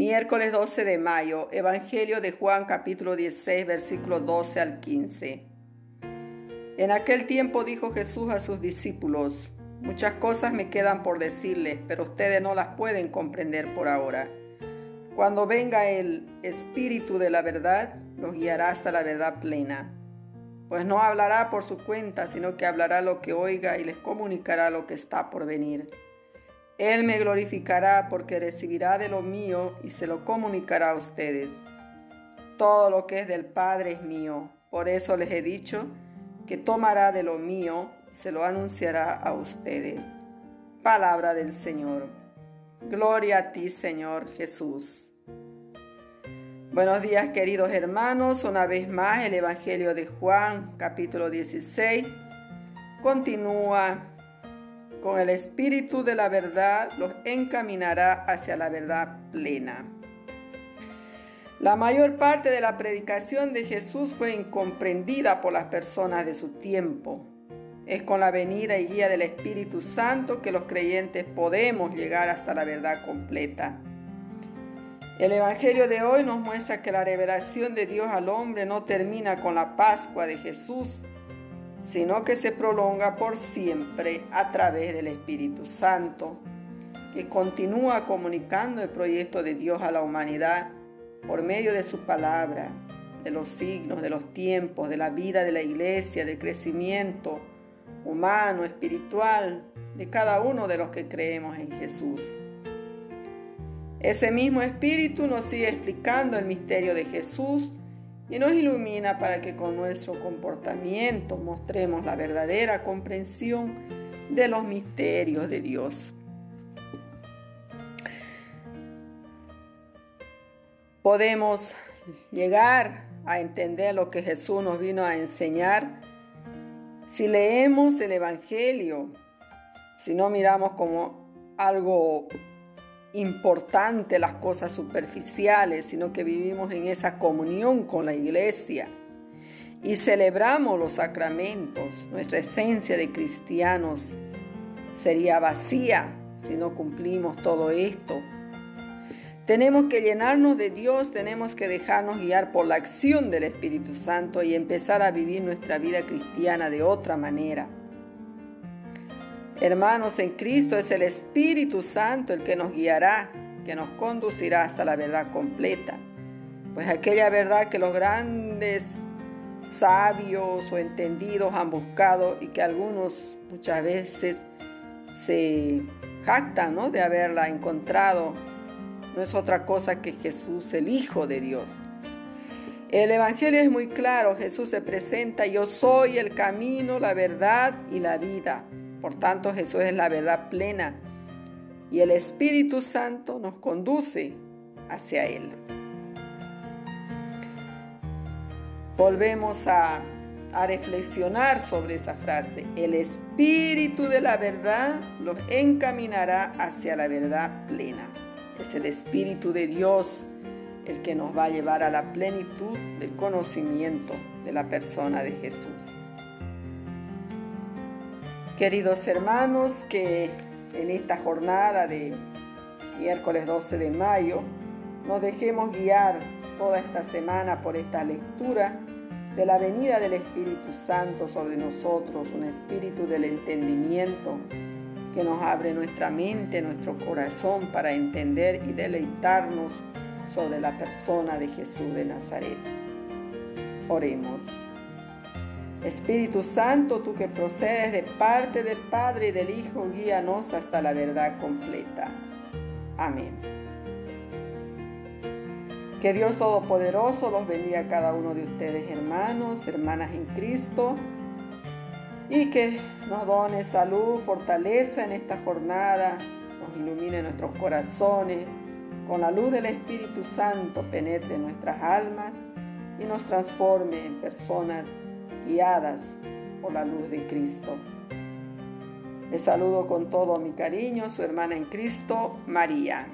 Miércoles 12 de mayo, Evangelio de Juan capítulo 16, versículos 12 al 15. En aquel tiempo dijo Jesús a sus discípulos, muchas cosas me quedan por decirles, pero ustedes no las pueden comprender por ahora. Cuando venga el Espíritu de la verdad, los guiará hasta la verdad plena. Pues no hablará por su cuenta, sino que hablará lo que oiga y les comunicará lo que está por venir. Él me glorificará porque recibirá de lo mío y se lo comunicará a ustedes. Todo lo que es del Padre es mío. Por eso les he dicho que tomará de lo mío y se lo anunciará a ustedes. Palabra del Señor. Gloria a ti, Señor Jesús. Buenos días, queridos hermanos. Una vez más, el Evangelio de Juan, capítulo 16, continúa con el espíritu de la verdad los encaminará hacia la verdad plena. La mayor parte de la predicación de Jesús fue incomprendida por las personas de su tiempo. Es con la venida y guía del Espíritu Santo que los creyentes podemos llegar hasta la verdad completa. El Evangelio de hoy nos muestra que la revelación de Dios al hombre no termina con la Pascua de Jesús, sino que se prolonga por siempre a través del Espíritu Santo, que continúa comunicando el proyecto de Dios a la humanidad por medio de su palabra, de los signos, de los tiempos, de la vida de la iglesia, del crecimiento humano, espiritual, de cada uno de los que creemos en Jesús. Ese mismo Espíritu nos sigue explicando el misterio de Jesús y nos ilumina para que con nuestro comportamiento mostremos la verdadera comprensión de los misterios de Dios. Podemos llegar a entender lo que Jesús nos vino a enseñar si leemos el Evangelio, si no miramos como algo importante las cosas superficiales, sino que vivimos en esa comunión con la iglesia y celebramos los sacramentos. Nuestra esencia de cristianos sería vacía si no cumplimos todo esto. Tenemos que llenarnos de Dios, tenemos que dejarnos guiar por la acción del Espíritu Santo y empezar a vivir nuestra vida cristiana de otra manera. Hermanos, en Cristo es el Espíritu Santo el que nos guiará, que nos conducirá hasta la verdad completa. Pues aquella verdad que los grandes sabios o entendidos han buscado y que algunos muchas veces se jactan ¿no? de haberla encontrado, no es otra cosa que Jesús, el Hijo de Dios. El Evangelio es muy claro, Jesús se presenta, yo soy el camino, la verdad y la vida. Por tanto, Jesús es la verdad plena y el Espíritu Santo nos conduce hacia Él. Volvemos a, a, reflexionar sobre esa frase. El Espíritu de la verdad los encaminará hacia la verdad plena. Es el Espíritu de Dios el que nos va a llevar a la plenitud del conocimiento de la persona de Jesús. Queridos hermanos, que en esta jornada de miércoles 12 de mayo nos dejemos guiar toda esta semana por esta lectura de la venida del Espíritu Santo sobre nosotros, un espíritu del entendimiento que nos abre nuestra mente, nuestro corazón para entender y deleitarnos sobre la persona de Jesús de Nazaret. Oremos. Espíritu Santo, tú que procedes de parte del Padre y del Hijo, guíanos hasta la verdad completa. Amén. Que Dios Todopoderoso los bendiga a cada uno de ustedes, hermanos, hermanas en Cristo, y que nos done salud, fortaleza en esta jornada, nos ilumine nuestros corazones, con la luz del Espíritu Santo penetre en nuestras almas y nos transforme en personas guiadas por la luz de Cristo. Les saludo con todo mi cariño, su hermana en Cristo, María.